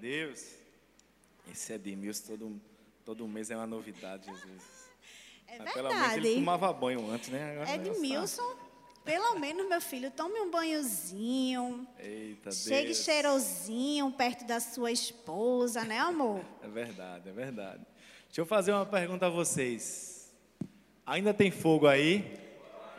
Deus. Esse Edmilson todo, todo mês é uma novidade, Jesus. É Mas pelo menos ele verdade. tomava banho antes, né? Agora negócio tá- Edmilson, pelo menos, meu filho, tome um banhozinho. Eita, Chegue Deus. cheirosinho perto da sua esposa, né, amor? É verdade, é verdade. Deixa eu fazer uma pergunta a vocês. Ainda tem fogo aí?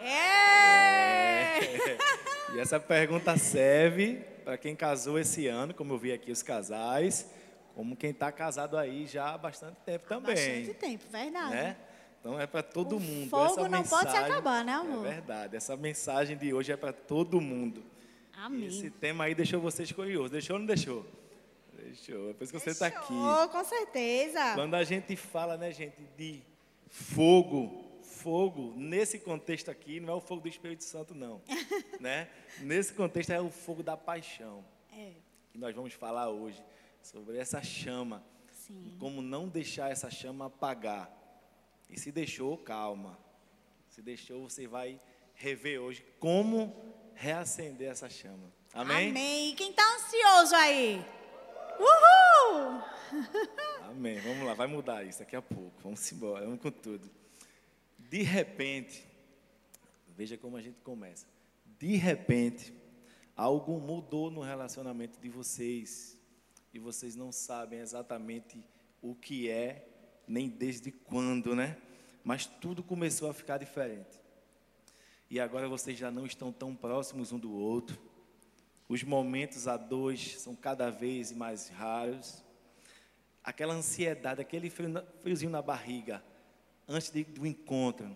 É! E essa pergunta serve para quem casou esse ano, como eu vi aqui os casais, como quem está casado aí já há bastante tempo também. Bastante tempo, verdade. né? Então é para todo O mundo. fogo Essa não pode se mensagem- acabar, né, amor? É verdade. Essa mensagem de hoje é para todo mundo. Amém. Esse tema aí deixou vocês curiosos. Deixou ou não deixou? Deixou. É por isso que você está aqui. Oh, com certeza. Quando a gente fala, né, gente, de fogo, fogo, nesse contexto aqui, não é o fogo do Espírito Santo, não. né? Nesse contexto é o fogo da paixão. É, Que nós vamos falar hoje sobre essa chama. sim. E como não deixar essa chama apagar. E se deixou, calma. Se deixou, você vai rever hoje como reacender essa chama. Amém? Amém. E quem tá ansioso aí? Uhul! Amém. Vamos lá, vai mudar isso daqui a pouco. Vamos embora, vamos com tudo. De repente, veja como a gente começa. De repente, algo mudou no relacionamento de vocês. E vocês não sabem exatamente o que é, nem desde quando, né? Mas tudo começou a ficar diferente. E agora vocês já não estão tão próximos um do outro. Os momentos a dois são cada vez mais raros aquela ansiedade, aquele friozinho na barriga, antes de- do encontro,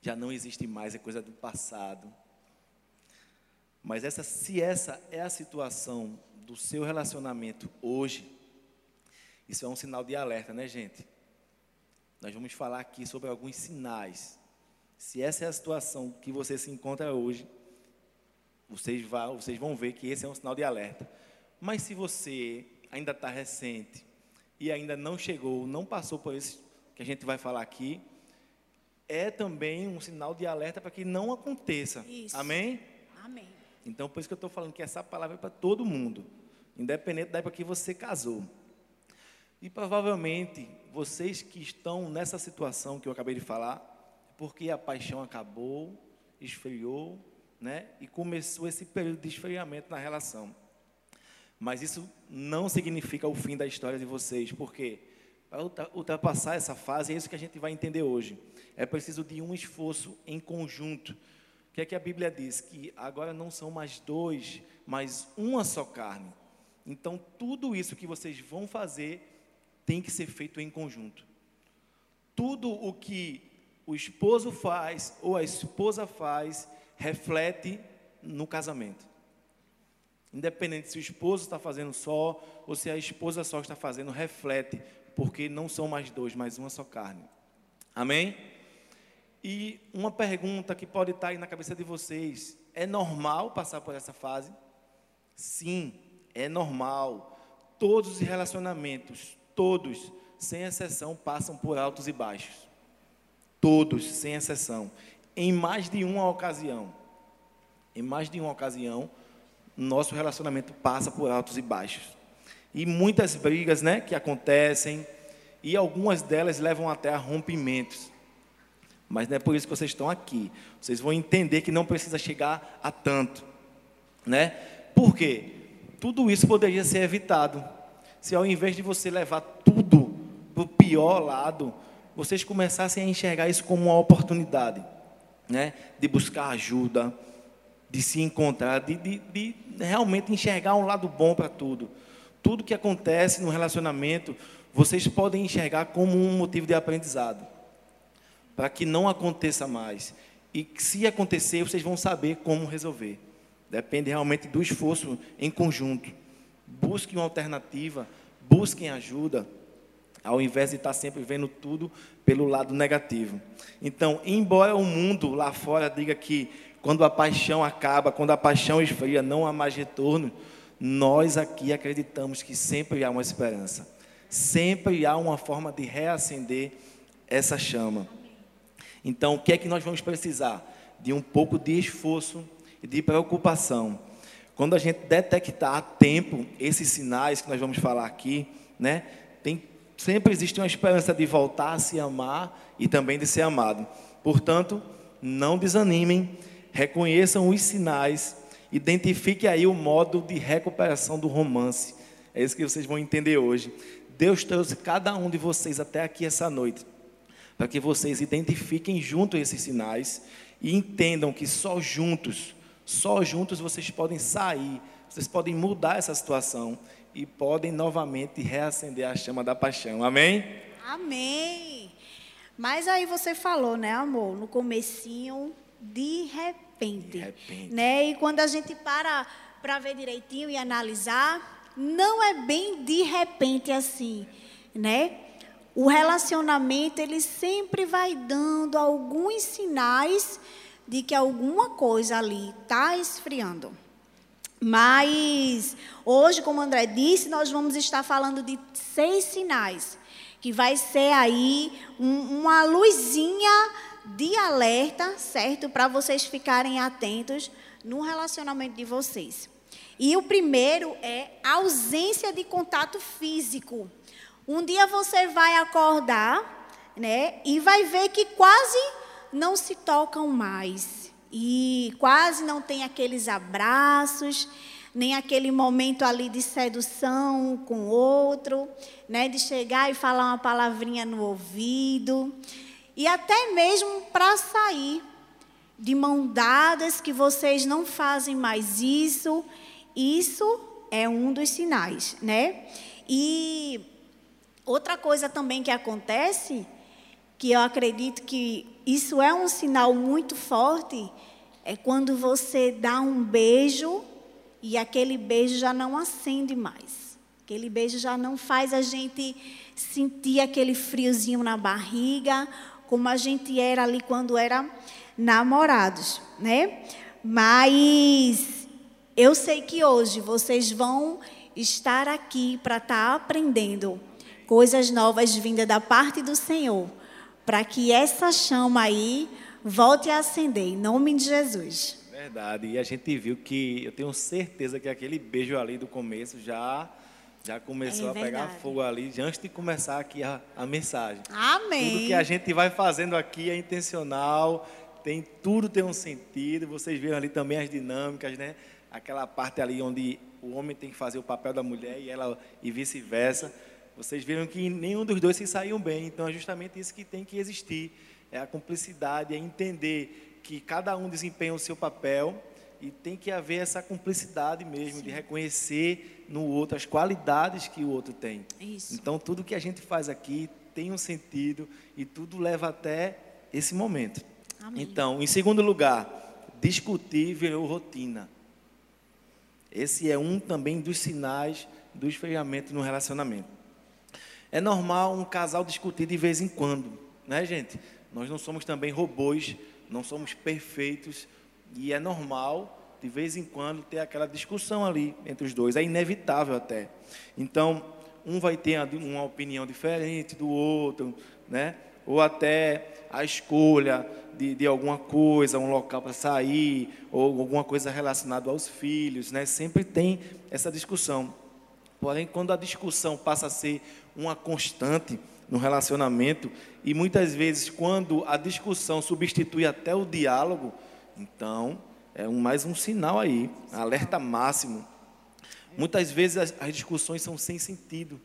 já não existe mais, é coisa do passado. Mas essa, se essa é a situação do seu relacionamento hoje, isso é um sinal de alerta, né, gente? Nós vamos falar aqui sobre alguns sinais. Se essa é a situação que você se encontra hoje, vocês, vá- vocês vão ver que esse é um sinal de alerta. Mas se você ainda está recente e ainda não chegou, não passou por isso que a gente vai falar aqui, é também um sinal de alerta para que não aconteça. Isso. Amém? Amém. Então, por isso que eu estou falando que essa palavra é para todo mundo, independente da época que você casou. E provavelmente vocês que estão nessa situação que eu acabei de falar, porque a paixão acabou, esfriou, né? E começou esse período de esfriamento na relação. Mas isso não significa o fim da história de vocês, porque para ultra- ultrapassar essa fase, é isso que a gente vai entender hoje. É preciso de um esforço em conjunto. O que é que a Bíblia diz? Que agora não são mais dois, mas uma só carne. Então, tudo isso que vocês vão fazer tem que ser feito em conjunto. Tudo o que o esposo faz ou a esposa faz reflete no casamento. Independente se o esposo está fazendo só ou se a esposa só está fazendo, reflete, porque não são mais dois, mas uma só carne. Amém? E uma pergunta que pode estar aí na cabeça de vocês: é normal passar por essa fase? Sim, é normal. Todos os relacionamentos, todos, sem exceção, passam por altos e baixos. Todos, sem exceção. Em mais de uma ocasião. Em mais de uma ocasião, nosso relacionamento passa por altos e baixos. E muitas brigas né, que acontecem, e algumas delas levam até a rompimentos. Mas não é por isso que vocês estão aqui. Vocês vão entender que não precisa chegar a tanto. Né? Por quê? Tudo isso poderia ser evitado. Se ao invés de você levar tudo para o pior lado, vocês começassem a enxergar isso como uma oportunidade. Né? De buscar ajuda, de se encontrar, de, de, de realmente enxergar um lado bom para tudo. Tudo que acontece no relacionamento, vocês podem enxergar como um motivo de aprendizado, para que não aconteça mais. E se acontecer, vocês vão saber como resolver. Depende realmente do esforço em conjunto. Busquem uma alternativa, busquem ajuda, ao invés de estar sempre vendo tudo pelo lado negativo. Então, embora o mundo lá fora diga que quando a paixão acaba, quando a paixão esfria, não há mais retorno, nós aqui acreditamos que sempre há uma esperança. Sempre há uma forma de reacender essa chama. Então, o que é que nós vamos precisar? De um pouco de esforço e de preocupação. quando a gente detectar a tempo esses sinais que nós vamos falar aqui, né? Tem, sempre existe uma esperança de voltar a se amar e também de ser amado. Portanto, não desanimem, reconheçam os sinais, identifique aí o modo de recuperação do romance. É isso que vocês vão entender hoje. Deus trouxe cada um de vocês até aqui essa noite, para que vocês identifiquem junto esses sinais e entendam que só juntos, só juntos vocês podem sair, vocês podem mudar essa situação e podem novamente reacender a chama da paixão. Amém? Amém. Mas aí você falou, né, amor, no comecinho, de repente, Né? E quando a gente para para ver direitinho e analisar, não é bem de repente assim, né? O relacionamento ele sempre vai dando alguns sinais de que alguma coisa ali está esfriando. Mas hoje, como o André disse, nós vamos estar falando de seis sinais, que vai ser aí um- uma luzinha de alerta, certo? Para vocês ficarem atentos no relacionamento de vocês. E o primeiro é ausência de contato físico. Um dia você vai acordar, né, e vai ver que quase não se tocam mais. E quase não tem aqueles abraços, nem aquele momento ali de sedução com outro, né, de chegar e falar uma palavrinha no ouvido. E até mesmo para sair de mão dadas que vocês não fazem mais isso. Isso é um dos sinais, né? E outra coisa também que acontece, que eu acredito que isso é um sinal muito forte, é quando você dá um beijo e aquele beijo já não acende mais. Aquele beijo já não faz a gente sentir aquele friozinho na barriga, como a gente era ali quando era namorados, né? Mas eu sei que hoje vocês vão estar aqui para estar aprendendo coisas novas vindas da parte do Senhor, para que essa chama aí volte a acender, em nome de Jesus. Verdade. E a gente viu que eu tenho certeza que aquele beijo ali do começo já já começou É a pegar fogo ali antes de começar aqui a, a mensagem. Amém. Tudo que a gente vai fazendo aqui é intencional, tem tudo tem um sentido. Vocês viram ali também as dinâmicas, né? Aquela parte ali onde o homem tem que fazer o papel da mulher e ela e vice-versa. Vocês viram que nenhum dos dois se saiu bem. Então é justamente isso que tem que existir. É a cumplicidade, é entender que cada um desempenha o seu papel e tem que haver essa cumplicidade mesmo de reconhecer no outro as qualidades que o outro tem. Isso. Então, tudo que a gente faz aqui tem um sentido e tudo leva até esse momento. Amém. Então, em segundo lugar, discutir virou rotina. Esse é um também dos sinais do esfriamento no relacionamento. É normal um casal discutir de vez em quando, né, gente? Nós não somos também robôs, não somos perfeitos e é normal de vez em quando ter aquela discussão ali entre os dois, é inevitável até. Então, um vai ter uma opinião diferente do outro, né? Ou até a escolha de, de alguma coisa, um local para sair, ou alguma coisa relacionada aos filhos, né? Sempre tem essa discussão. Porém, quando a discussão passa a ser uma constante no relacionamento, e muitas vezes quando a discussão substitui até o diálogo, então é um, mais um sinal aí, alerta máximo. Muitas vezes as, as discussões são sem sentido.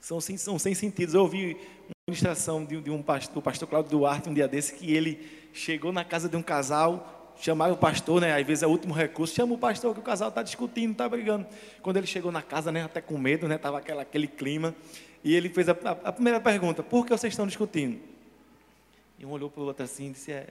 São sem, são sem sentido. Eu ouvi uma ministração de, de um pastor, do pastor Cláudio Duarte, um dia desse, que ele chegou na casa de um casal, chamaram o pastor, né? Às vezes é o último recurso, chama o pastor que o casal está discutindo, está brigando. Quando ele chegou na casa, né, até com medo, né? Tava aquela, aquele clima. E ele fez a, a, a primeira pergunta: Por que vocês estão discutindo? E um olhou para o outro assim e disse: É,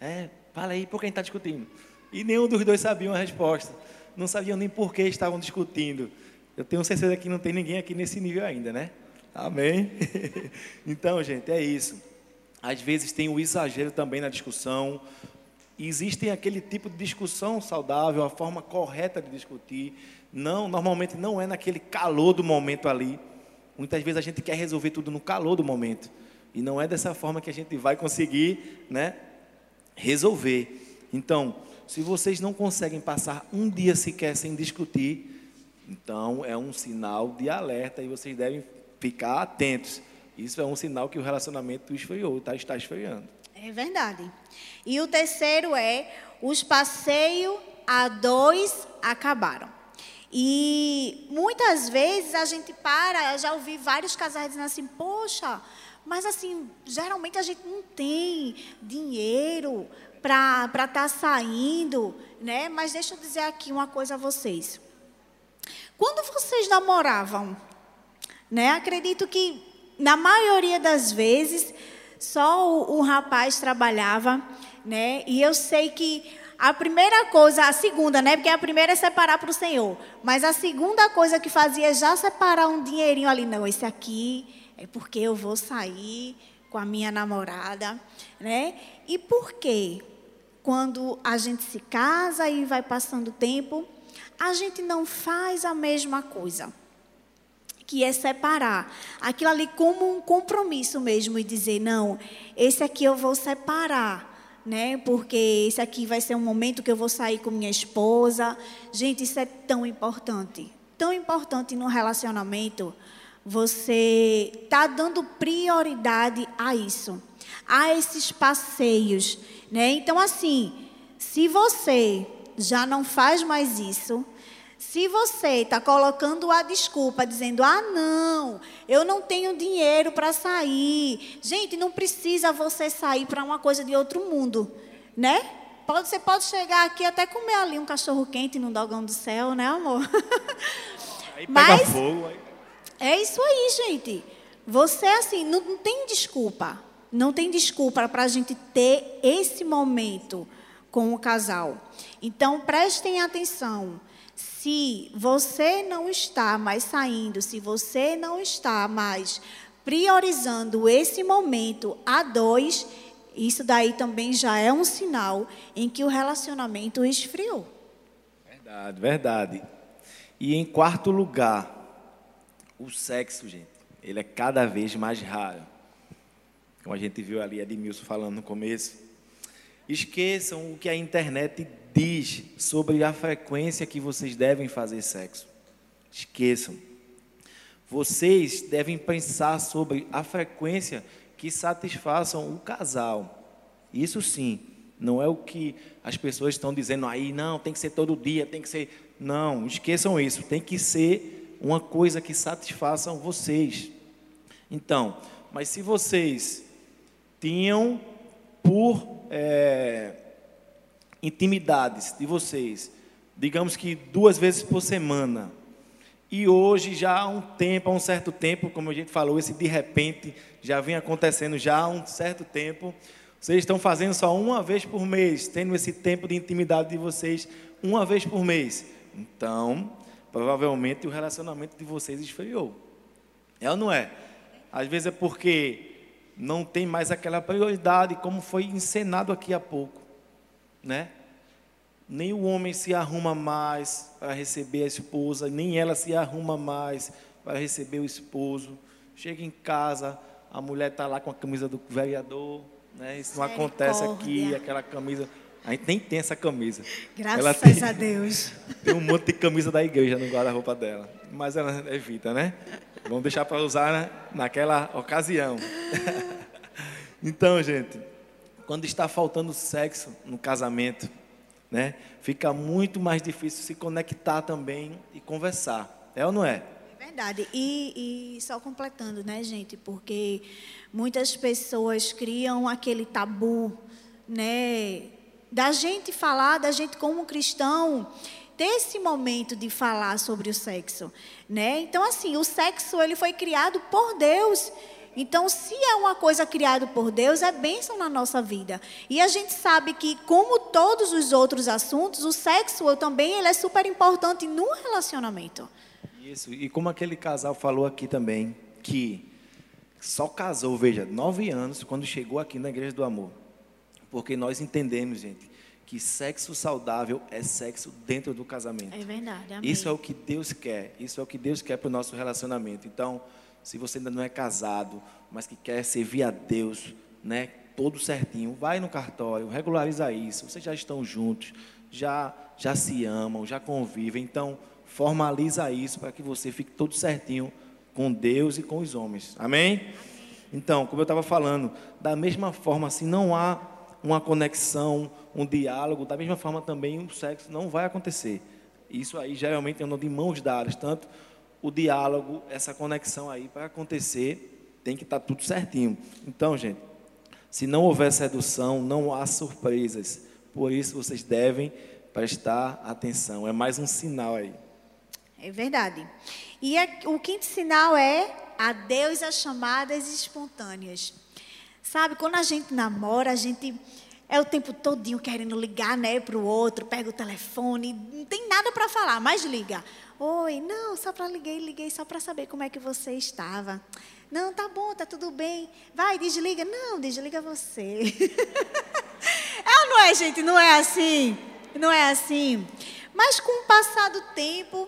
é fala aí, por que a gente está discutindo? E nenhum dos dois sabia a resposta. Não sabiam nem por que estavam discutindo. Eu tenho certeza que não tem ninguém aqui nesse nível ainda, né? Amém? então, gente, é isso. Às vezes tem o exagero também na discussão. Existem aquele tipo de discussão saudável, a forma correta de discutir. Não, normalmente não é naquele calor do momento ali. Muitas vezes a gente quer resolver tudo no calor do momento. E não é dessa forma que a gente vai conseguir, né, resolver. Então, se vocês não conseguem passar um dia sequer sem discutir, então é um sinal de alerta e vocês devem ficar atentos. Isso é um sinal que o relacionamento esfriou, tá, está esfriando. É verdade. E o terceiro é: os passeios a dois acabaram. E muitas vezes a gente para, eu já ouvi vários casais dizendo assim: poxa, mas assim, geralmente a gente não tem dinheiro para estar tá saindo, né? Mas deixa eu dizer aqui uma coisa a vocês. Quando vocês namoravam, né? Acredito que na maioria das vezes só o, o rapaz trabalhava, né? E eu sei que a primeira coisa, a segunda, né? Porque a primeira é separar para o Senhor. Mas a segunda coisa que fazia é já separar um dinheirinho ali. Não, esse aqui é porque eu vou sair com a minha namorada, né? E por quê? Quando a gente se casa e vai passando o tempo, a gente não faz a mesma coisa. Que é separar aquilo ali como um compromisso mesmo e dizer: não, esse aqui eu vou separar né? Porque esse aqui vai ser um momento que eu vou sair com minha esposa. Gente, isso é tão importante. Tão importante no relacionamento. Você tá dando prioridade a isso, a esses passeios, né? Então assim, se você já não faz mais isso, se você está colocando a desculpa, dizendo, ah, não, eu não tenho dinheiro para sair. Gente, não precisa você sair para uma coisa de outro mundo, né? Pode, você pode chegar aqui até comer ali um cachorro quente no dogão do céu, né, amor? Aí pega Mas, fogo. Aí... É isso aí, gente. Você, assim, não, não tem desculpa. Não tem desculpa para a gente ter esse momento com o casal. Então, prestem atenção se você não está mais saindo, se você não está mais priorizando esse momento a dois, isso daí também já é um sinal em que o relacionamento esfriou. Verdade, verdade. E em quarto lugar, o sexo, gente, ele é cada vez mais raro. Como a gente viu ali Edmilson falando no começo. Esqueçam o que a internet diz sobre a frequência que vocês devem fazer sexo. Esqueçam. Vocês devem pensar sobre a frequência que satisfaçam o casal. Isso sim, não é o que as pessoas estão dizendo aí, não, tem que ser todo dia, tem que ser. Não, esqueçam isso, tem que ser uma coisa que satisfaçam vocês. Então, mas se vocês tinham por. É, intimidades de vocês, digamos que duas vezes por semana, e hoje já há um tempo, há um certo tempo, como a gente falou, esse de repente já vem acontecendo já há um certo tempo, vocês estão fazendo só uma vez por mês, tendo esse tempo de intimidade de vocês uma vez por mês. Então, provavelmente o relacionamento de vocês esfriou. É ou não é? Às vezes é porque não tem mais aquela prioridade, como foi encenado aqui há pouco né? Nem o homem se arruma mais para receber a esposa, nem ela se arruma mais para receber o esposo. Chega em casa, a mulher está lá com a camisa do vereador, né? Isso não acontece aqui, aquela camisa. A gente nem tem essa camisa. Graças tem, a Deus. Tem um monte de camisa da igreja no guarda-roupa dela. Mas ela evita, né? Vamos deixar para usar naquela ocasião. então, gente, quando está faltando sexo no casamento, né? Fica muito mais difícil se conectar também e conversar. É ou não é? É verdade. E, e só completando, né, gente? Porque muitas pessoas criam aquele tabu, né? Da gente falar, da gente como cristão, ter esse momento de falar sobre o sexo, né? Então assim, o sexo ele foi criado por Deus então, se é uma coisa criada por Deus, é bênção na nossa vida. E a gente sabe que, como todos os outros assuntos, o sexo também ele é super importante no relacionamento. Isso, e como aquele casal falou aqui também, que só casou, veja, nove anos, quando chegou aqui na Igreja do Amor. Porque nós entendemos, gente, que sexo saudável é sexo dentro do casamento. É verdade, amém. Isso é o que Deus quer, isso é o que Deus quer para o nosso relacionamento. Então, se você ainda não é casado, mas que quer servir a Deus, né? todo certinho. Vai no cartório, regulariza isso. Vocês já estão juntos, já, já se amam, já convivem. Então, formaliza isso para que você fique todo certinho com Deus e com os homens. Amém? Então, como eu estava falando, da mesma forma, assim, não há uma conexão, um diálogo, da mesma forma também o sexo não vai acontecer. Isso aí geralmente anda de mãos dadas, tanto o diálogo, essa conexão aí para acontecer, tem que estar tá tudo certinho. Então, gente, se não houver sedução, não há surpresas. Por isso vocês devem prestar atenção. É mais um sinal aí. É verdade. E o quinto sinal é a Deus as chamadas espontâneas. Sabe, quando a gente namora, a gente é o tempo todinho querendo ligar, né, para o outro, pega o telefone, não tem nada para falar, mas liga. Oi, não, só para liguei, liguei só para saber como é que você estava. Não, tá bom, tá tudo bem. Vai, desliga. Não, desliga você. é ou não é, gente? Não é assim? Não é assim? Mas com o passar do tempo,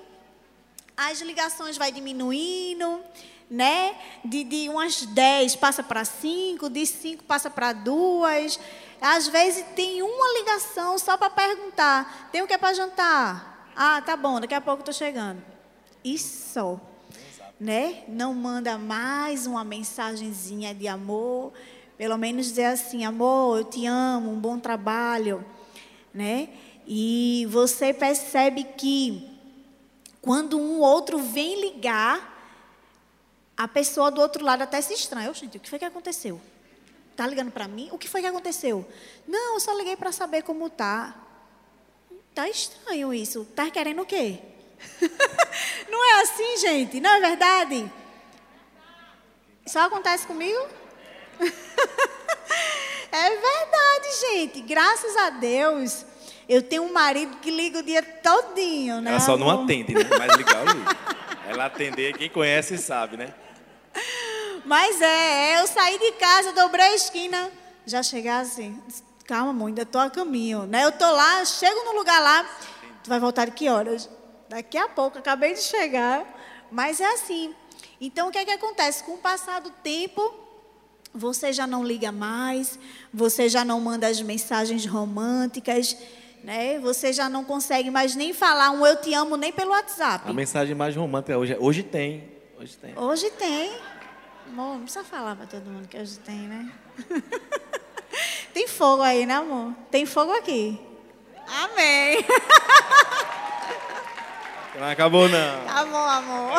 as ligações vai diminuindo, né? De, de umas 10 passa para 5, de 5 passa para 2. Às vezes tem uma ligação só para perguntar: tem o que é para jantar? Ah, tá bom, daqui a pouco estou chegando. Isso. Né? Não manda mais uma mensagenzinha de amor, pelo menos dizer assim, amor, eu te amo, um bom trabalho, né? E você percebe que quando um outro vem ligar, a pessoa do outro lado até se estranha. Gente, o que foi que aconteceu? Tá ligando para mim? O que foi que aconteceu? Não, eu só liguei para saber como tá. Tá estranho isso. Tá querendo o quê? não é assim, gente? Não é verdade? Só acontece comigo? é verdade, gente. Graças a Deus, eu tenho um marido que liga o dia todinho, né? Ela só não atende, né? Mas ligar ligo. Ela atender, quem conhece sabe, né? Mas é, é, eu saí de casa, dobrei a esquina, já chegar assim, calma, amor, ainda estou a caminho, né? Eu estou lá, chego no lugar lá, tu vai voltar de que horas? Daqui a pouco, acabei de chegar, mas é assim. Então, o que é que acontece? Com o passar do tempo, você já não liga mais, você já não manda as mensagens românticas, né? Você já não consegue mais nem falar um eu te amo nem pelo WhatsApp. A mensagem mais romântica hoje, hoje tem, hoje tem. Hoje tem. Amor, não precisa falar para todo mundo que hoje tem, né? Tem fogo aí, né, amor? Tem fogo aqui. Amém. Não acabou, não. Tá bom, amor.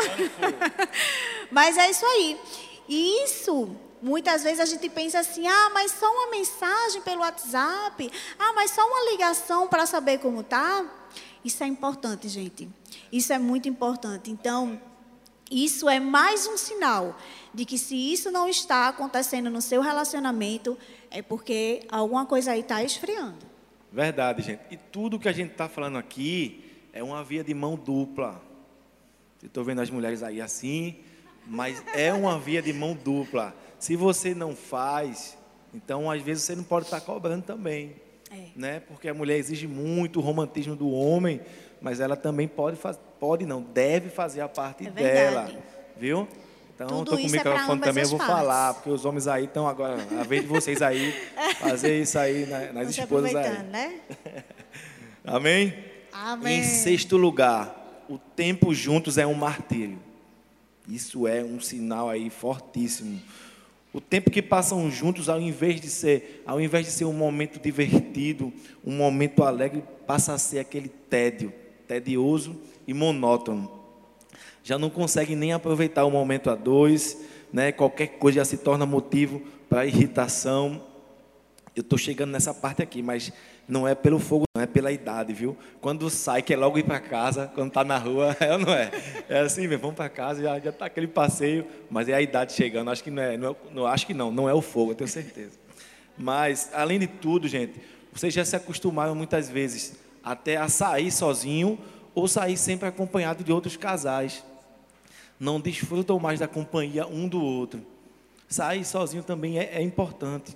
Mas é isso aí. E isso, muitas vezes a gente pensa assim: ah, mas só uma mensagem pelo WhatsApp. Ah, mas só uma ligação para saber como tá. Isso é importante, gente. Isso é muito importante. Então, isso é mais um sinal de que se isso não está acontecendo no seu relacionamento, é porque alguma coisa aí está esfriando. Verdade, gente. E tudo que a gente está falando aqui é uma via de mão dupla. Estou vendo as mulheres aí assim, mas é uma via de mão dupla. Se você não faz, então às vezes você não pode estar tá cobrando também. É. Né? Porque a mulher exige muito o romantismo do homem, mas ela também pode, pode não, deve fazer a parte é dela. Viu? Então, estou com o é microfone é também, eu vou partes. falar, porque os homens aí estão agora, a vez de vocês aí, fazer isso aí nas Você esposas aí. Né? Amém? Amém? Em sexto lugar, o tempo juntos é um martírio. Isso é um sinal aí fortíssimo. O tempo que passam juntos, ao invés de ser, ao invés de ser um momento divertido, um momento alegre, passa a ser aquele tédio, tedioso e monótono já não consegue nem aproveitar o momento a dois, né? qualquer coisa já se torna motivo para irritação. Eu estou chegando nessa parte aqui, mas não é pelo fogo, não é pela idade, viu? Quando sai, quer logo ir para casa, quando está na rua, é ou não é? É assim vamos para casa, já está aquele passeio, mas é a idade chegando. Acho que não é, não, é, não, acho que não, não é o fogo, eu tenho certeza. Mas, além de tudo, gente, vocês já se acostumaram muitas vezes até a sair sozinho ou sair sempre acompanhado de outros casais não desfrutam mais da companhia um do outro. Sair sozinho também é, é importante.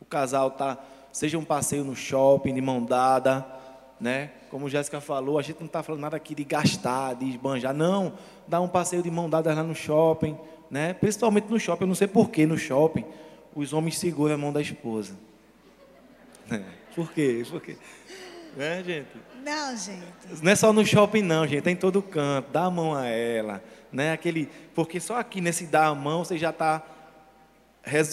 O casal tá, seja um passeio no shopping, de mão dada, né? Como Jéssica falou, a gente não está falando nada aqui de gastar, de esbanjar, não. Dá um passeio de mão dada lá no shopping, né? Principalmente no shopping, eu não sei porquê no shopping. os homens seguram a mão da esposa. Por quê? Por quê? Né, gente? Não, gente. Não é só no shopping, não, gente. Tem em todo canto. Dá a mão a ela. Né? Aquele, porque só aqui nesse dar a mão você já está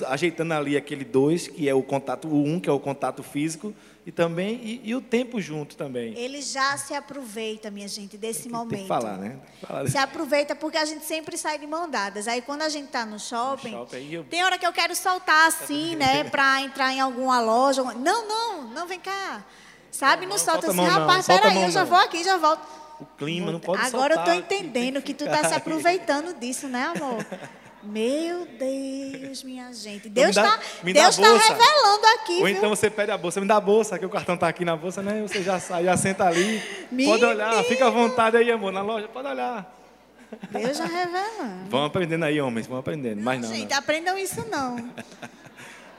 ajeitando ali aquele dois, que é o contato, o um, que é o contato físico, e também e, e o tempo junto também. Ele já se aproveita, minha gente, desse tem, momento. Tem que falar, né? Que falar. Se aproveita porque a gente sempre sai de mão dadas. Aí quando a gente está no shopping, No shopping, eu- tem hora que eu quero soltar assim, né, para entrar em alguma loja. Não, não, não vem cá. Sabe? Não, não, solta assim, rapaz, peraí, eu já não. vou aqui, já volto. O clima não pode Agora eu tô soltar, tem entendendo que tu tá se aproveitando disso, né, amor? Meu Deus, minha gente. Deus Então dá- está Deus tá revelando aqui, Ou viu? então você pede a bolsa, me dá a bolsa, que o cartão está aqui na bolsa, né? Você já sai, já senta ali. Pode olhar, fica à vontade aí, amor, na loja, pode olhar. Deus já revelando. Vão aprendendo aí, homens, vão aprendendo. Mas não, gente, não. aprendam isso não.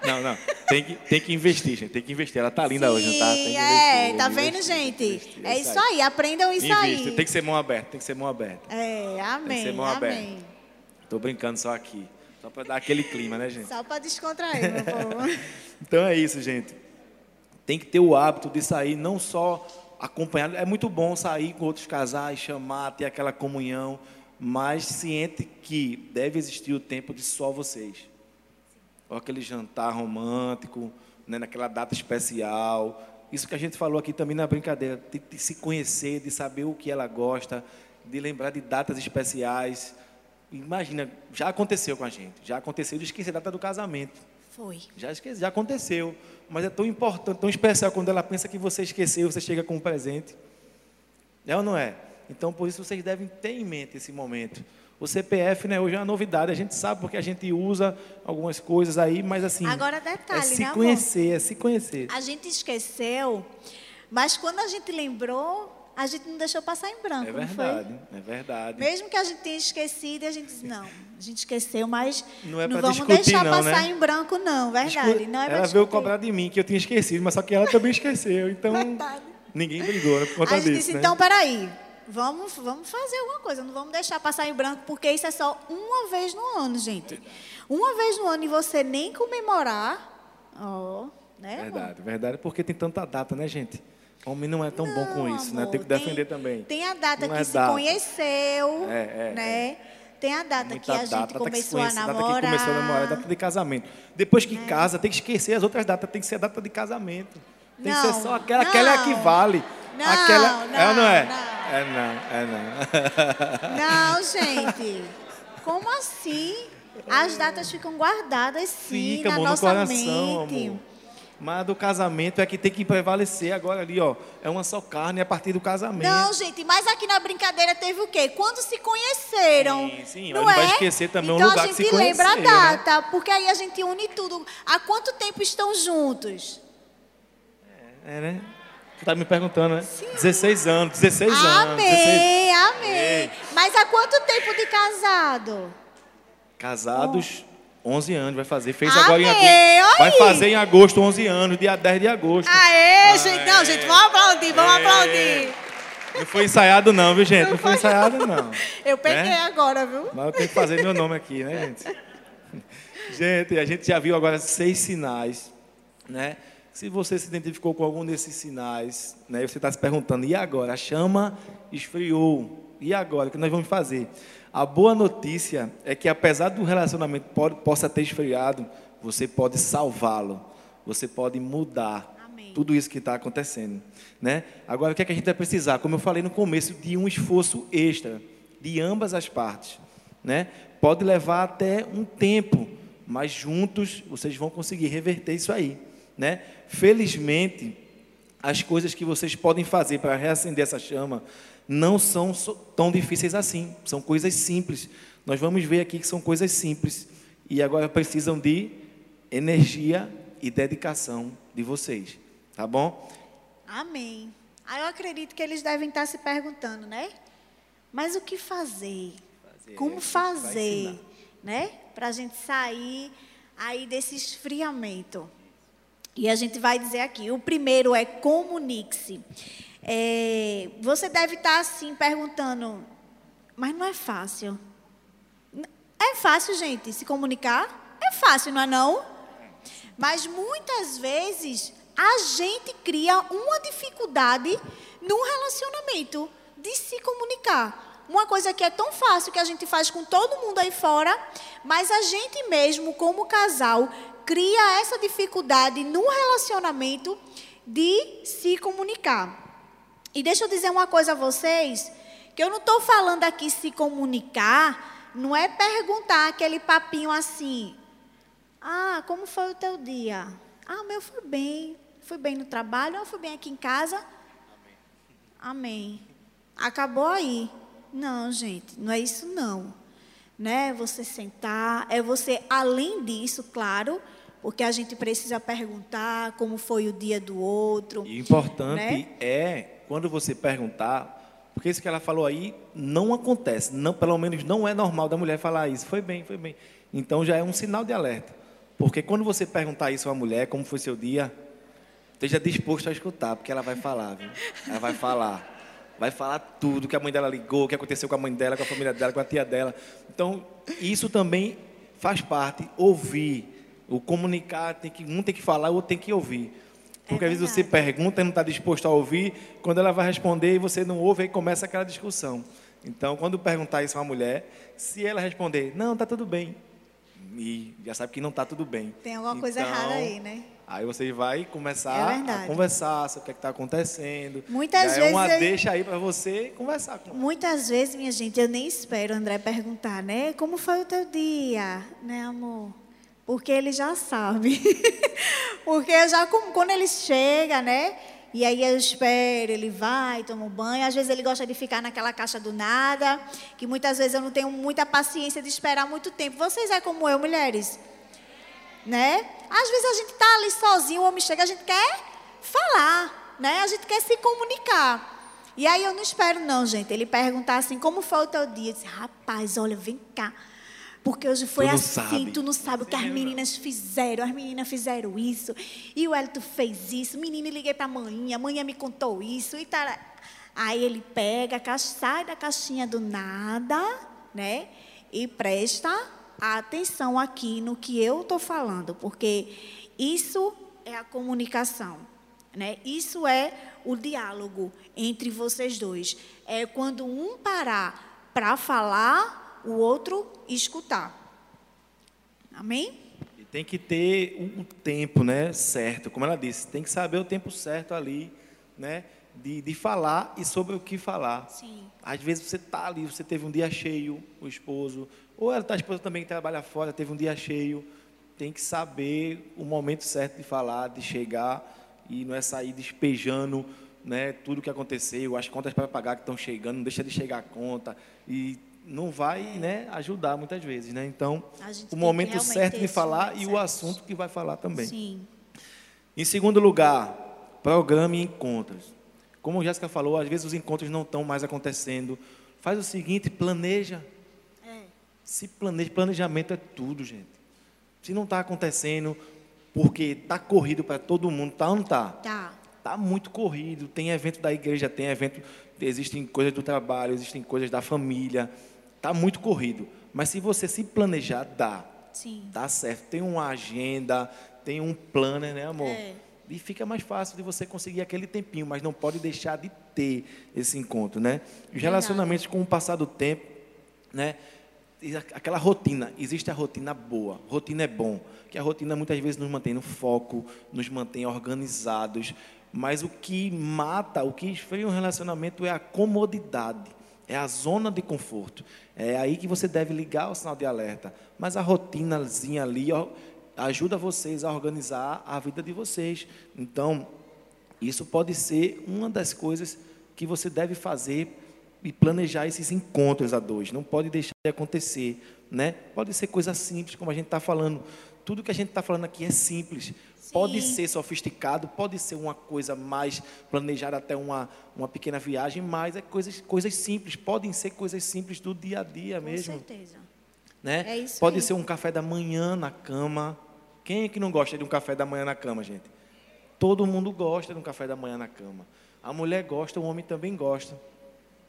Não, não. Tem que, tem que investir, gente. Tem que investir. Ela tá linda hoje, não tá? Tem que Sim, é, investir, tá vendo, investir, gente? investir, É isso aí, aprendam isso Investe. aí. Tem que ser mão aberta, tem que ser mão aberta. É, Tem que ser amém, mão amém. aberta. Tô brincando só aqui. Só para dar aquele clima, né, gente? Só para descontrair, meu povo. Então é isso, gente. Tem que ter o hábito de sair, não só acompanhado. É muito bom sair com outros casais, chamar, ter aquela comunhão, mas ciente que deve existir o tempo de só vocês. Ou aquele jantar romântico, né, naquela data especial. Isso que a gente falou aqui também na brincadeira, de, de se conhecer, de saber o que ela gosta, de lembrar de datas especiais. Imagina, já aconteceu com a gente, já aconteceu de esquecer a data do casamento. Foi. Já esqueci, já aconteceu. Mas é tão importante, tão especial quando ela pensa que você esqueceu, você chega com um presente. É ou não é? Então, por isso, vocês devem ter em mente esse momento. O CPF, né, hoje é uma novidade. A gente sabe porque a gente usa algumas coisas aí, mas assim. Agora, detalhe, é se né, amor? conhecer, é se conhecer. A gente esqueceu, mas quando a gente lembrou, a gente não deixou passar em branco, É não foi? verdade, é verdade. Mesmo que a gente tenha esquecido, a gente disse, não, a gente esqueceu, mas Não não, é pra vamos discutir, deixar não, passar né? em branco, não, verdade. Discu- Não é ela veio cobrar de mim que eu tinha esquecido, mas só que ela também esqueceu. Então, Verdade. ninguém brigou né, por conta A gente disso. disse, né? então, peraí, vamos, vamos fazer alguma coisa, não vamos deixar passar em branco, porque isso é só uma vez no ano, gente. Uma vez no ano e você nem comemorar, ó, né? amor? Verdade, verdade, porque tem tanta data, né, gente? Homem não é tão bom com Não, isso, né? amor, Tem que defender também. Tem a data Não que é se data. conheceu, É, é, né? Tem a data Muita que a gente data, que se começou a conhece, data namorar. que começou a namorar, data de casamento. Depois É. que casa, tem que esquecer as outras datas, tem que ser a data de casamento. Tem que Não, ser só aquela, aquela é a que não. vale. Não, aquela, é ou não é? não. É não, é não. Não, gente. Como assim? As datas ficam guardadas sim Fica, na amor, no nossa coração, mente. amor. Mas a do casamento é que tem que prevalecer agora ali, ó. É uma só carne a partir do casamento. Não, gente, mas aqui na brincadeira teve o quê? Quando se conheceram. Sim, sim, não mas não é? vai esquecer também o então lugar a que gente se lembra a conheceram, né? data, porque aí a gente une tudo. Há quanto tempo estão juntos? É, né? Tu tá me perguntando, né? 16 anos, 16 anos. 16... Amém, amém. Mas há quanto tempo de casado? Casados, 11 anos, vai fazer. Fez agora em agosto. Vai fazer em agosto 11 anos, dia 10 de agosto. Aê, gente. Não, gente, vamos aplaudir, vamos É. aplaudir. Não foi ensaiado não, viu, gente? Não foi ensaiado não. Eu peguei É? agora, viu? Mas eu tenho que fazer meu nome aqui, né, gente? Gente, a gente já viu agora seis sinais, né? Se você se identificou com algum desses sinais, né? Você está se perguntando, e agora? A chama esfriou. E agora? O que nós vamos fazer? A boa notícia é que, apesar do relacionamento pode, possa ter esfriado, você pode salvá-lo. Você pode mudar Amém. tudo isso que está acontecendo, né? Agora, o que, é que a gente vai precisar? Como eu falei no começo, de um esforço extra de ambas as partes, né? Pode levar até um tempo, mas juntos vocês vão conseguir reverter isso aí, né? Felizmente, as coisas que vocês podem fazer para reacender essa chama não são tão difíceis assim. São coisas simples. Nós vamos ver aqui que são coisas simples e agora precisam de energia e dedicação de vocês, tá bom? Amém. Aí eu acredito que eles devem estar se perguntando, né? Mas o que fazer? Fazer, Como fazer, né? Para a gente sair aí desse esfriamento. E a gente vai dizer aqui, o primeiro é comunique-se. É, você deve estar assim perguntando, mas não é fácil. É fácil, gente, se comunicar? É fácil, não é não? Mas muitas vezes a gente cria uma dificuldade no relacionamento de se comunicar. Uma coisa que é tão fácil que a gente faz com todo mundo aí fora, mas a gente mesmo, como casal, cria essa dificuldade no relacionamento de se comunicar. E deixa eu dizer uma coisa a vocês, que eu não estou falando aqui se comunicar, não é perguntar aquele papinho assim, ah, como foi o teu dia? Ah, meu foi bem. Fui bem no trabalho, ou fui bem aqui em casa? Amém. Acabou aí. Não, gente, não é isso não. Né? Você sentar, é você, além disso, claro, porque a gente precisa perguntar como foi o dia do outro. E importante né? é, quando você perguntar, porque isso que ela falou aí não acontece, não, pelo menos não é normal da mulher falar isso. Foi bem, foi bem. Então já é um sinal de alerta. Porque quando você perguntar isso a uma mulher, como foi seu dia, esteja disposto a escutar, porque ela vai falar, viu? Ela vai falar. Vai falar tudo que a mãe dela ligou, o que aconteceu com a mãe dela, com a família dela, com a tia dela. Então, isso também faz parte, ouvir. O comunicar, tem que, um tem que falar, o outro tem que ouvir. Porque é às vezes você pergunta e não está disposto a ouvir, quando ela vai responder e você não ouve, aí começa aquela discussão. Então, quando perguntar isso a uma mulher, se ela responder, não, está tudo bem, e já sabe que não está tudo bem. Tem alguma então, coisa errada aí, né? Aí você vai começar é a conversar sobre o que é está acontecendo. Muitas vezes. É uma deixa aí para você conversar com ela. Muitas vezes, minha gente, eu nem espero o André perguntar, né? Como foi o teu dia, né, amor? Porque ele já sabe. Porque já quando ele chega, né? E aí eu espero, ele vai, toma um banho. Às vezes ele gosta de ficar naquela caixa do nada, que muitas vezes eu não tenho muita paciência de esperar muito tempo. Vocês é como eu, mulheres? Né? Às vezes a gente está ali sozinho, o homem chega, a gente quer falar, né? A gente quer se comunicar. E aí eu não espero não, gente. Ele perguntar assim, como foi o teu dia? Eu disse, rapaz, olha, vem cá. Porque hoje foi tu assim, sabe. tu não sabe o que as meninas fizeram. As meninas fizeram isso. E o Elton fez isso. Menino, liguei para a mãe, a mãe me contou isso. E tá... Aí ele pega, sai da caixinha do nada, né? E presta atenção aqui no que eu estou falando. Porque isso é a comunicação. Né? Isso é o diálogo entre vocês dois. É quando um parar para falar o outro escutar. Amém? E tem que ter um tempo, né, certo, como ela disse, tem que saber o tempo certo ali, né, de, de falar e sobre o que falar. Sim. Às vezes você está ali, você teve um dia cheio, o esposo, ou ela tá, a esposa também que trabalha fora, teve um dia cheio, tem que saber o momento certo de falar, de chegar e não é sair despejando né, tudo o que aconteceu, as contas para pagar que estão chegando, não deixa de chegar a conta e não vai né, ajudar muitas vezes. Né? Então, o momento certo de falar e certo. o assunto que vai falar também. Sim. Em segundo lugar, programe encontros. Como a Jéssica falou, às vezes os encontros não estão mais acontecendo. Faz o seguinte, planeja. É. Se planeja, planejamento é tudo, gente. Se não está acontecendo, porque está corrido para todo mundo, tá ou não está? Tá. Está muito corrido. Tem evento da igreja, tem evento, existem coisas do trabalho, existem coisas da família. Está muito corrido. Mas se você se planejar, dá. Sim. Dá certo. Tem uma agenda, tem um planner, né, amor? É. E fica mais fácil de você conseguir aquele tempinho, mas não pode deixar de ter esse encontro, né? Os relacionamentos com o passar do tempo, né? Aquela rotina, existe a rotina boa, rotina é bom, que a rotina muitas vezes nos mantém no foco, nos mantém organizados, mas o que mata, o que esfria um relacionamento é a comodidade. É a zona de conforto. É aí que você deve ligar o sinal de alerta. Mas a rotinazinha ali ó, ajuda vocês a organizar a vida de vocês. Então, isso pode ser uma das coisas que você deve fazer e planejar esses encontros a dois. Não pode deixar de acontecer. Né? Pode ser coisa simples, como a gente está falando. Tudo que a gente está falando aqui é simples. Pode ser sofisticado, pode ser uma coisa mais planejada, até uma, uma pequena viagem, mas é coisas, coisas simples, podem ser coisas simples do dia a dia mesmo. Com certeza. Né? É isso pode aí. ser um café da manhã na cama. Quem é que não gosta de um café da manhã na cama, gente? Todo mundo gosta de um café da manhã na cama. A mulher gosta, o homem também gosta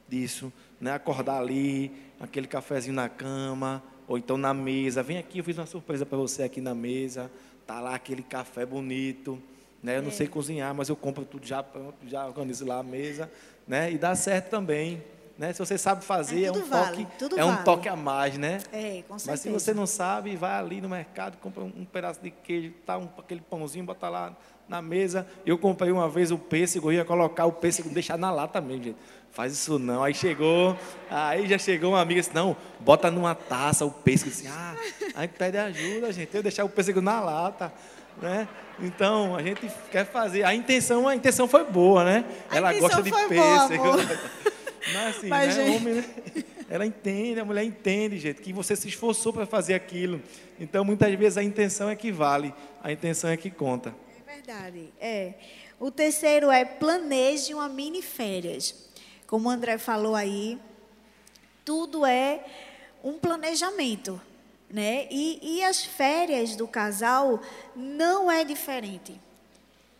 disso, né? Acordar ali, aquele cafezinho na cama, ou então na mesa. Vem aqui, eu fiz uma surpresa para você aqui na mesa. Tá lá aquele café bonito. Né? Eu não É. sei cozinhar, mas eu compro tudo já, pronto, já organizo lá a mesa. Né? E dá certo também. Né? Se você sabe fazer, É, é, um vale, toque, é um vale. toque a mais, né? É, com certeza. Mas se você não sabe, vai ali no mercado, compra um pedaço de queijo, tá um, aquele pãozinho, bota lá na mesa. Eu comprei uma vez o pêssego, ia colocar o pêssego, deixar na lata mesmo, gente. Faz isso não. Aí chegou, aí já chegou uma amiga disse, não, bota numa taça o pêssego. Disse, ah, a gente pede ajuda, gente. Eu deixar o pêssego na lata, né? Então, a gente quer fazer. A intenção, a intenção foi boa, né? A Ela gosta de boa, pêssego. Mas assim, Mas, né? gente- Homem, né? Ela entende, a mulher entende, gente, que você se esforçou para fazer aquilo. Então, muitas vezes a intenção é que vale, a intenção é que conta. Verdade. É. O terceiro é planeje uma mini férias. Como o André falou aí, tudo é um planejamento, né? E, e as férias do casal não é diferente.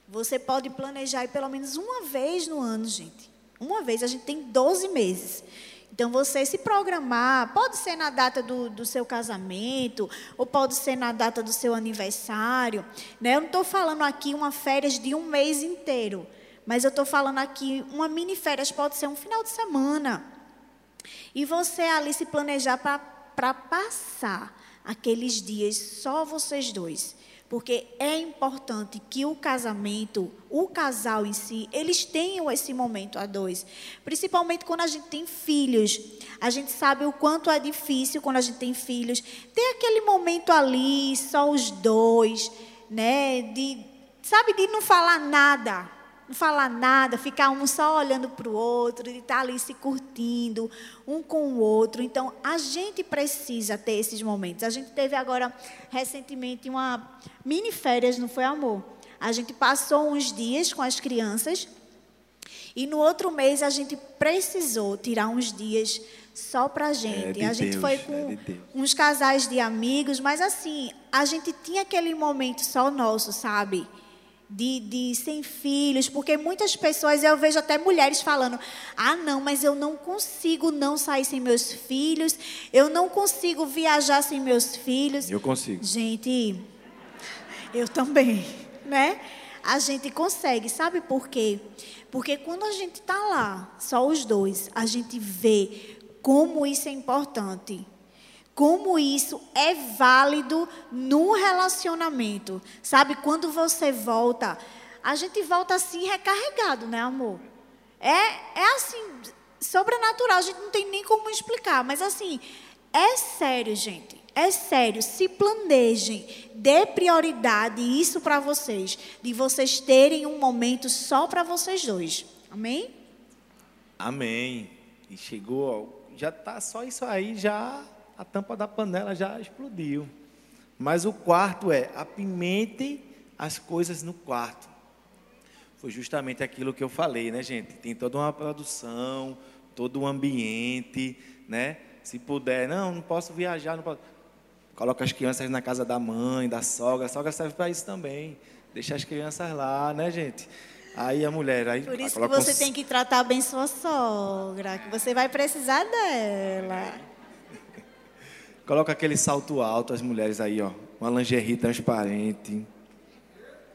Você pode planejar pelo menos uma vez no ano, gente. Uma vez, a gente tem 12 meses. Então, você se programar, pode ser na data do, do seu casamento, ou pode ser na data do seu aniversário. Né? Eu não estou falando aqui uma férias de um mês inteiro, mas eu estou falando aqui uma mini férias, pode ser um final de semana. E você ali se planejar para passar aqueles dias só vocês dois. Porque é importante que o casamento, o casal em si, eles tenham esse momento a dois. Principalmente quando a gente tem filhos. A gente sabe o quanto é difícil quando a gente tem filhos. Ter aquele momento ali, só os dois, né? De, sabe, de não falar nada não falar nada, ficar um só olhando para o outro, de estar ali se curtindo um com o outro. Então, a gente precisa ter esses momentos. A gente teve agora, recentemente, uma mini férias, não foi, amor? A gente passou uns dias com as crianças e no outro mês a gente precisou tirar uns dias só para a gente. de a gente Deus, foi é com Deus. uns casais de amigos, mas assim, a gente tinha aquele momento só nosso, sabe? De, de sem filhos, porque muitas pessoas, eu vejo até mulheres falando: ah, não, mas eu não consigo não sair sem meus filhos, eu não consigo viajar sem meus filhos. Eu consigo. Gente, eu também, né? A gente consegue, sabe por quê? Porque quando a gente está lá, só os dois, a gente vê como isso é importante. Como isso é válido no relacionamento. Sabe, quando você volta, a gente volta assim recarregado, né, amor? É, é assim, sobrenatural, a gente não tem nem como explicar, mas assim, é sério, gente. É sério, se planejem, dê prioridade isso para vocês, de vocês terem um momento só para vocês dois. Amém? Amém. E chegou, já tá só isso aí, já a tampa da panela já explodiu. Mas o quarto é apimente as coisas no quarto. Foi justamente aquilo que eu falei, né, gente? Tem toda uma produção, todo um ambiente, né? Se puder, não, não posso viajar, não posso. Coloca as crianças na casa da mãe, da sogra. A sogra serve para isso também. Deixa as crianças lá, né, gente? Aí a mulher, aí Por isso que coloca um você tem que tratar bem sua sogra, que você vai precisar dela. Coloca aquele salto alto, as mulheres aí, ó. Uma lingerie transparente.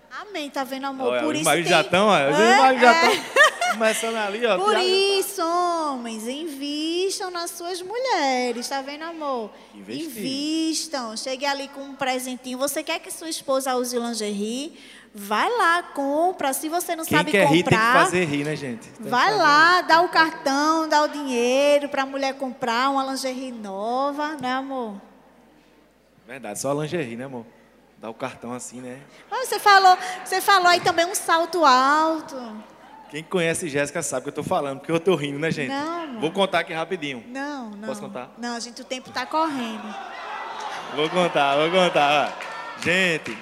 Amém, tá vendo, amor? Olha, Por os isso tem... já estão, olha. Os É, maridos já é. estão começando ali, ó. Por isso, homens, invistam nas suas mulheres, tá vendo, amor? Investir. Invistam. Chegue ali com um presentinho. Você quer que sua esposa use lingerie? Vai lá, compra. Se você não Quem sabe quer rir tem que comprar, fazer rir, né, gente? Tem vai lá, dá o cartão, dá o dinheiro para a mulher comprar uma lingerie nova, né, amor? Verdade, só a lingerie, né, amor? Dá o cartão assim, né? Mas você falou, você falou aí também um salto alto. Quem conhece Jéssica sabe o que eu tô falando, porque eu tô rindo, né, gente? Não, amor. Vou contar aqui rapidinho. Não, não. Posso contar? Não, a gente, o tempo tá correndo. Vou contar, vou contar. Gente,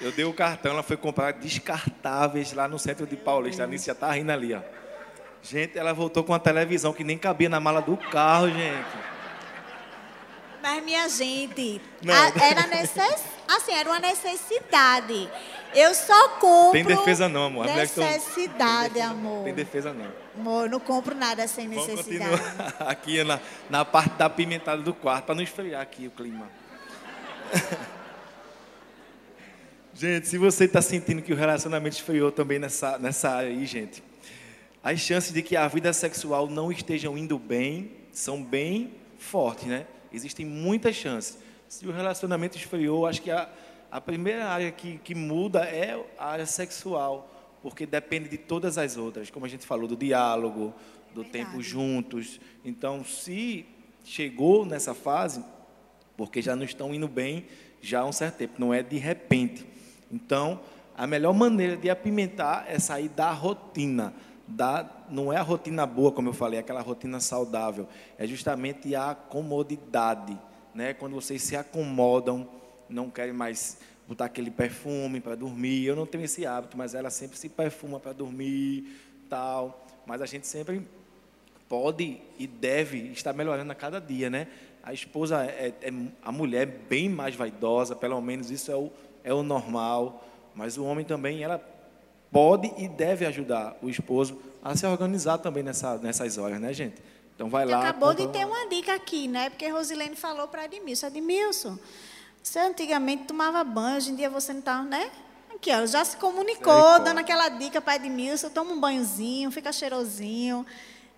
eu dei o cartão, ela foi comprar descartáveis lá no centro de Paulista. A Alice já tá rindo ali, ó. Gente, ela voltou com uma televisão que nem cabia na mala do carro, gente. Mas, minha gente, a- era necess... assim, era uma necessidade. Eu só compro. Tem defesa não, amor. Necessidade, amor. Tem defesa não. Amor, eu não compro nada sem Vamos necessidade. continuar aqui na, na parte da pimentada do quarto, para não esfriar aqui o clima. gente, se você está sentindo que o relacionamento esfriou também nessa, nessa área aí, gente, as chances de que a vida sexual não estejam indo bem são bem fortes, né? Existem muitas chances. Se o relacionamento esfriou, acho que a, a primeira área que, que muda é a área sexual, porque depende de todas as outras, como a gente falou, do diálogo, do Verdade. tempo juntos. Então, se chegou nessa fase, porque já não estão indo bem já há um certo tempo, não é de repente. Então, a melhor maneira de apimentar é sair da rotina. Da, não é a rotina boa, como eu falei, é aquela rotina saudável. É justamente a comodidade. Né? Quando vocês se acomodam, não querem mais botar aquele perfume para dormir. Eu não tenho esse hábito, mas ela sempre se perfuma para dormir, tal. Mas a gente sempre pode e deve estar melhorando a cada dia, né? A esposa é, é- a mulher é bem mais vaidosa, pelo menos isso é o, é o normal, mas o homem também ela pode e deve ajudar o esposo a se organizar também nessa, nessas horas, né, gente? Então vai lá. Acabou de ter uma dica aqui, né? Porque Rosilene falou para Edmilson. Edmilson, você antigamente tomava banho, hoje em dia você não está, né? Aqui, ó, já se comunicou, Misericórdia. dando aquela dica para Edmilson, toma um banhozinho, fica cheirosinho,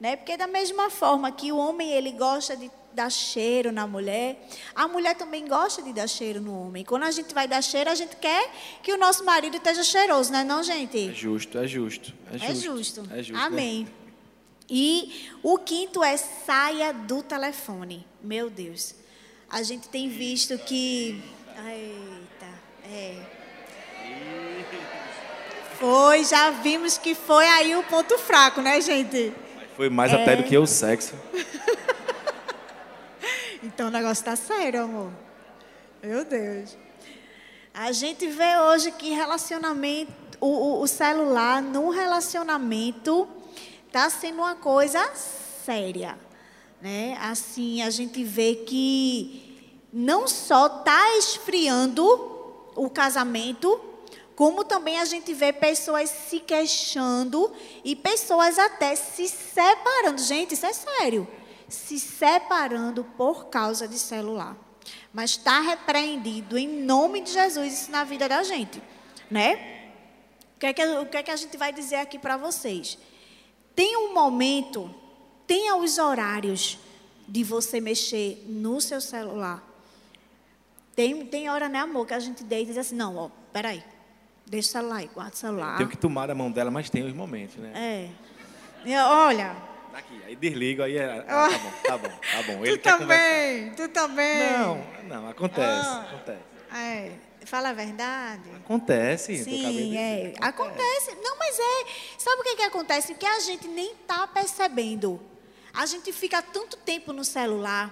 né? Porque da mesma forma que o homem, ele gosta de dar cheiro na mulher, a mulher também gosta de dar cheiro no homem. Quando a gente vai dar cheiro, a gente quer que o nosso marido esteja cheiroso, não é não, gente? É justo, é justo. É justo. É justo. É justo, né? Amém. E o quinto é saia do telefone. Meu Deus. A gente tem visto que. Eita, é. Foi, já vimos que foi aí o ponto fraco, né, gente? Foi mais É. até do que o sexo. Então o negócio tá sério, amor. Meu Deus. A gente vê hoje que relacionamento, o, o- o celular no relacionamento está sendo uma coisa séria, né? Assim, a gente vê que não só está esfriando o casamento, como também a gente vê pessoas se queixando e pessoas até se separando. Gente, isso é sério. Se separando por causa de celular. Mas está repreendido em nome de Jesus isso na vida da gente, né? O que é que, o que, é que a gente vai dizer aqui para vocês? Tem um momento, tenha os horários de você mexer no seu celular. Tem, tem hora, né, amor, que a gente deita e diz assim, não, ó, peraí, deixa o celular aí, guarda celular. Tenho que tomar a mão dela, mas tem os momentos, né? É. E, Olha, Tá aqui, aí desligo, aí é, ah, tá bom, tá bom, tá bom. Ele tu também, tu também. Não, não, acontece, Ah. acontece. É, fala a verdade. Acontece, Sim, é. Acontece. Não, mas é. Sabe o que, que acontece? Que a gente nem está percebendo. A gente fica tanto tempo no celular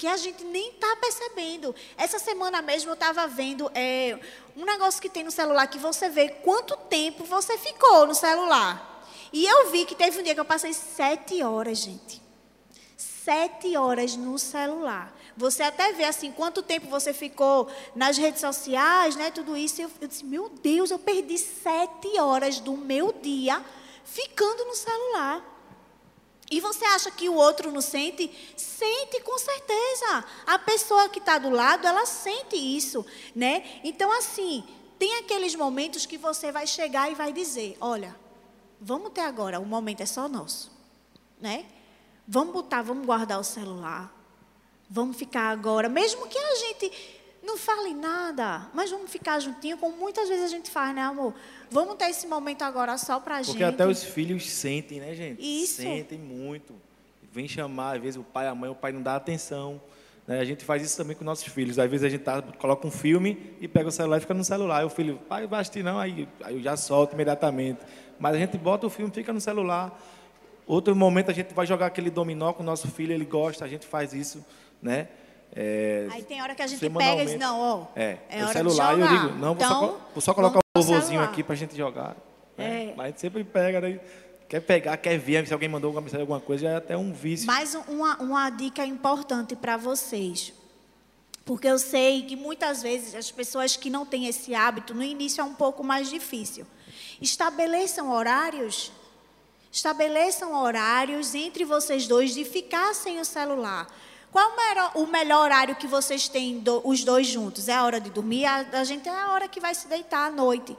que a gente nem está percebendo. Essa semana mesmo eu estava vendo é, um negócio que tem no celular que você vê quanto tempo você ficou no celular. E eu vi que teve um dia que eu passei sete horas, gente sete horas no celular. Você até vê assim quanto tempo você ficou nas redes sociais, né? Tudo isso. Eu, eu disse, meu Deus, eu perdi sete horas do meu dia ficando no celular. E você acha que o outro não sente? Sente com certeza. A pessoa que está do lado, ela sente isso, né? Então, assim, tem aqueles momentos que você vai chegar e vai dizer, olha, vamos ter agora, o momento é só nosso, né? Vamos botar, vamos guardar o celular. Vamos ficar agora, mesmo que a gente não fale nada, mas vamos ficar juntinho, como muitas vezes a gente faz, né, amor? Vamos ter esse momento agora só pra gente. Porque até os filhos sentem, né, gente? Isso. Sentem muito. Vem chamar, às vezes o pai, a mãe, o pai não dá atenção. né? A gente faz isso também com nossos filhos. Às vezes a gente tá, coloca um filme e pega o celular e fica no celular. Aí o filho, pai, vai assistir não, aí, aí eu já solto imediatamente. Mas a gente bota o filme, fica no celular. Outro momento a gente vai jogar aquele dominó com o nosso filho, ele gosta, a gente faz isso, né? É, Aí tem hora que a gente pega e diz, não, ó, É, é o hora celular de eu digo, não, vou, então, só, co- vou só colocar o vovozinho celular. aqui pra gente jogar. né? É. Mas a gente sempre pega, né? quer pegar, quer ver, se alguém mandou alguma mensagem, alguma coisa, já é até um vício. Mais um- uma, uma dica importante para vocês. Porque eu sei que muitas vezes as pessoas que não têm esse hábito, no início é um pouco mais difícil. Estabeleçam horários. Estabeleçam horários entre vocês dois de ficar sem o celular. Qual o melhor horário que vocês têm do, os dois juntos? É a hora de dormir? A, a gente é a hora que vai se deitar à noite.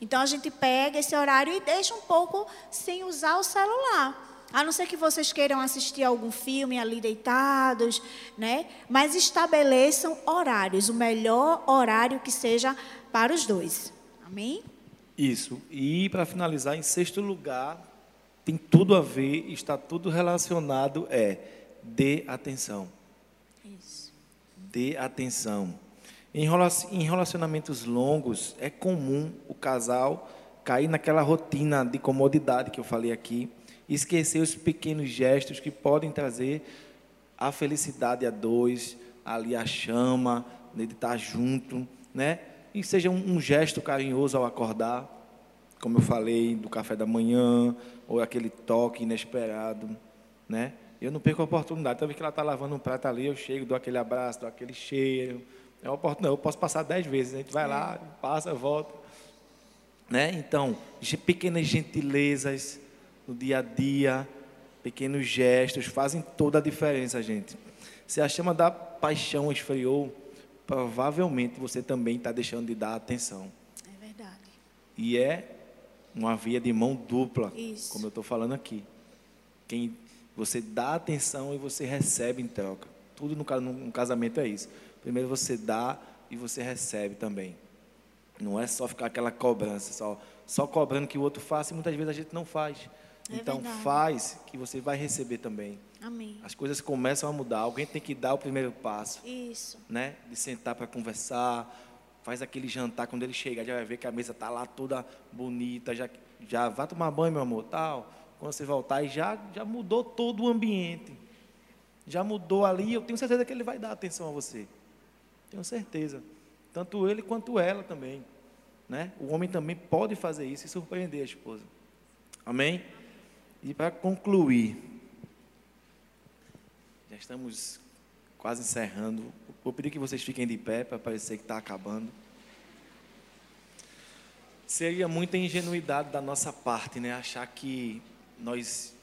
Então a gente pega esse horário e deixa um pouco sem usar o celular. A não ser que vocês queiram assistir algum filme ali deitados, né? Mas estabeleçam horários, o melhor horário que seja para os dois. Amém? Isso. E para finalizar, em sexto lugar, tem tudo a ver, está tudo relacionado, é dê atenção. Isso. Dê atenção. Em relacionamentos longos, é comum o casal cair naquela rotina de comodidade que eu falei aqui, esquecer os pequenos gestos que podem trazer a felicidade a dois, ali a chama, de estar junto, né? E seja um, um gesto carinhoso ao acordar, como eu falei, do café da manhã, ou aquele toque inesperado, né? Eu não perco a oportunidade. Toda vez que ela está lavando um prato ali, eu chego, dou aquele abraço, dou aquele cheiro. É uma oportunidade. Eu posso passar dez vezes. A gente vai lá, passa, volta. Né? Então, pequenas gentilezas no dia a dia, pequenos gestos fazem toda a diferença, gente. Se a chama da paixão esfriou, provavelmente você também está deixando de dar atenção. É verdade. E é uma via de mão dupla, Isso. como eu estou falando aqui. Quem você dá atenção e você recebe em troca. Tudo no, casamento é isso. Primeiro você dá e você recebe também. Não é só ficar aquela cobrança, só, só cobrando que o outro faça e muitas vezes a gente não faz. É então verdade. faz que você vai receber também. Amém. As coisas começam a mudar. Alguém tem que dar o primeiro passo, Isso. né? De sentar para conversar. Faz aquele jantar quando ele chegar, já vai ver que a mesa está lá toda bonita, já já vai tomar banho, meu amor, tal. Quando você voltar, e já já mudou todo o ambiente. Já mudou ali, eu tenho certeza que ele vai dar atenção a você. Tenho certeza. Tanto ele quanto ela também, né? O homem também pode fazer isso e surpreender a esposa. Amém? E para concluir, já estamos quase encerrando. Vou pedir que vocês fiquem de pé para parecer que está acabando. Seria muita ingenuidade da nossa parte, né? Achar que nós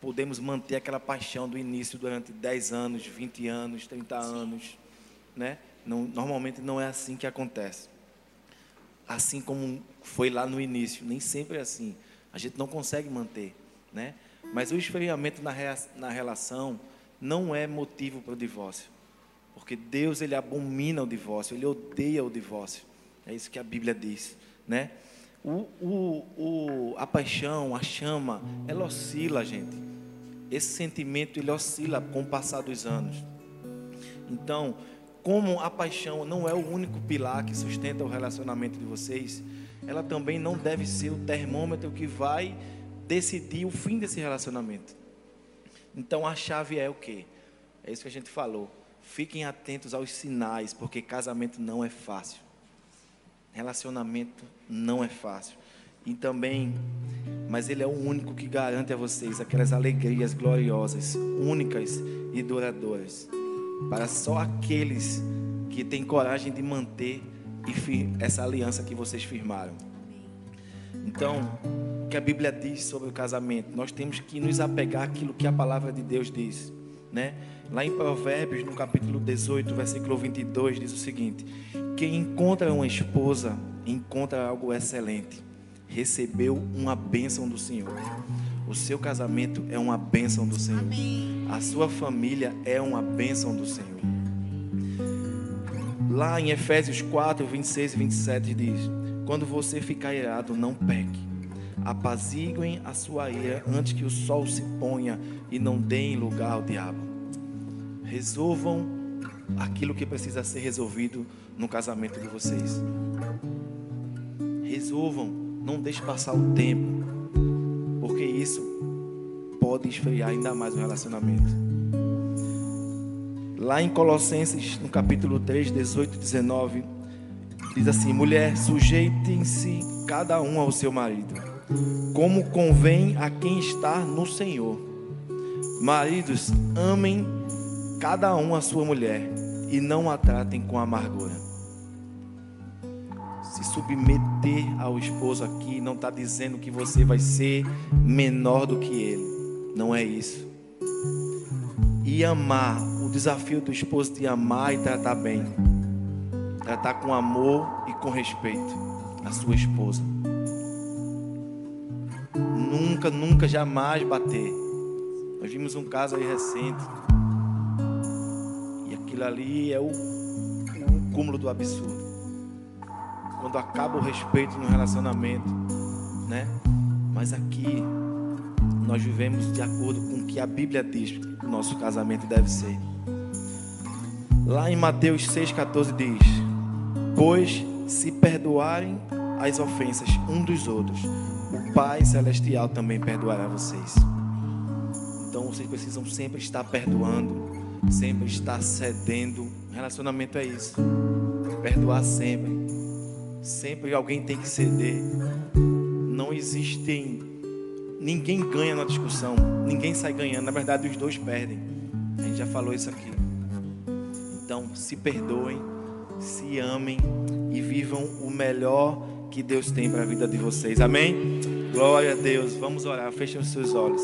podemos manter aquela paixão do início durante 10 anos, 20 anos, 30 anos, né? Não, normalmente não é assim que acontece. Assim como foi lá no início, nem sempre é assim. A gente não consegue manter, né? Mas o esfriamento na, rea- na relação não é motivo para o divórcio. Porque Deus, ele abomina o divórcio, ele odeia o divórcio. É isso que a Bíblia diz, né? O, o, o, a paixão, a chama, ela oscila, gente. Esse sentimento, ele oscila com o passar dos anos. Então, como a paixão não é o único pilar que sustenta o relacionamento de vocês, ela também não deve ser o termômetro que vai decidir o fim desse relacionamento. Então a chave é o quê? É isso que a gente falou. Fiquem atentos aos sinais, porque casamento não é fácil. Relacionamento não é fácil. E também, mas ele é o único que garante a vocês aquelas alegrias gloriosas, únicas e duradouras. Para só aqueles que têm coragem de manter essa aliança que vocês firmaram. Então, o que a Bíblia diz sobre o casamento? Nós temos que nos apegar àquilo que a palavra de Deus diz, né? Lá em Provérbios, no capítulo 18, versículo 22, diz o seguinte: Quem encontra uma esposa, encontra algo excelente. Recebeu uma bênção do Senhor. O seu casamento é uma bênção do Senhor. Amém. A sua família é uma bênção do Senhor. Lá em Efésios 4, 26 e 27 diz: Quando você ficar irado, não peque. Apaziguem a sua ira antes que o sol se ponha e não deem lugar ao diabo. Resolvam aquilo que precisa ser resolvido no casamento de vocês. Resolvam, não deixe passar o tempo, porque isso pode esfriar ainda mais o relacionamento. Lá em Colossenses, no capítulo 3, 18 e 19, diz assim: Mulher, sujeitem-se cada um ao seu marido, como convém a quem está no Senhor. Maridos, amem cada um a sua mulher e não a tratem com amargura. Se submeter ao esposo aqui não está dizendo que você vai ser menor do que ele. Não é isso. E amar, o desafio do esposo de amar e tratar bem. Tratar com amor e com respeito a sua esposa. Nunca, nunca, jamais bater. Nós vimos um caso aí recente aquilo ali é o, o cúmulo do absurdo. Quando acaba o respeito no relacionamento, né? Mas aqui nós vivemos de acordo com o que a Bíblia diz que o nosso casamento deve ser. Lá em Mateus 6,14 diz: Pois se perdoarem as ofensas um dos outros, Pai Celestial também perdoará vocês. Então vocês precisam sempre estar perdoando sempre estar cedendo. Relacionamento é isso. Perdoar sempre. Sempre alguém tem que ceder. Não existem. Ninguém ganha na discussão. Ninguém sai ganhando. Na verdade, os dois perdem. A gente já falou isso aqui. Então, se perdoem, se amem e vivam o melhor que Deus tem para a vida de vocês. Amém? Glória a Deus. Vamos orar. Fechem os seus olhos.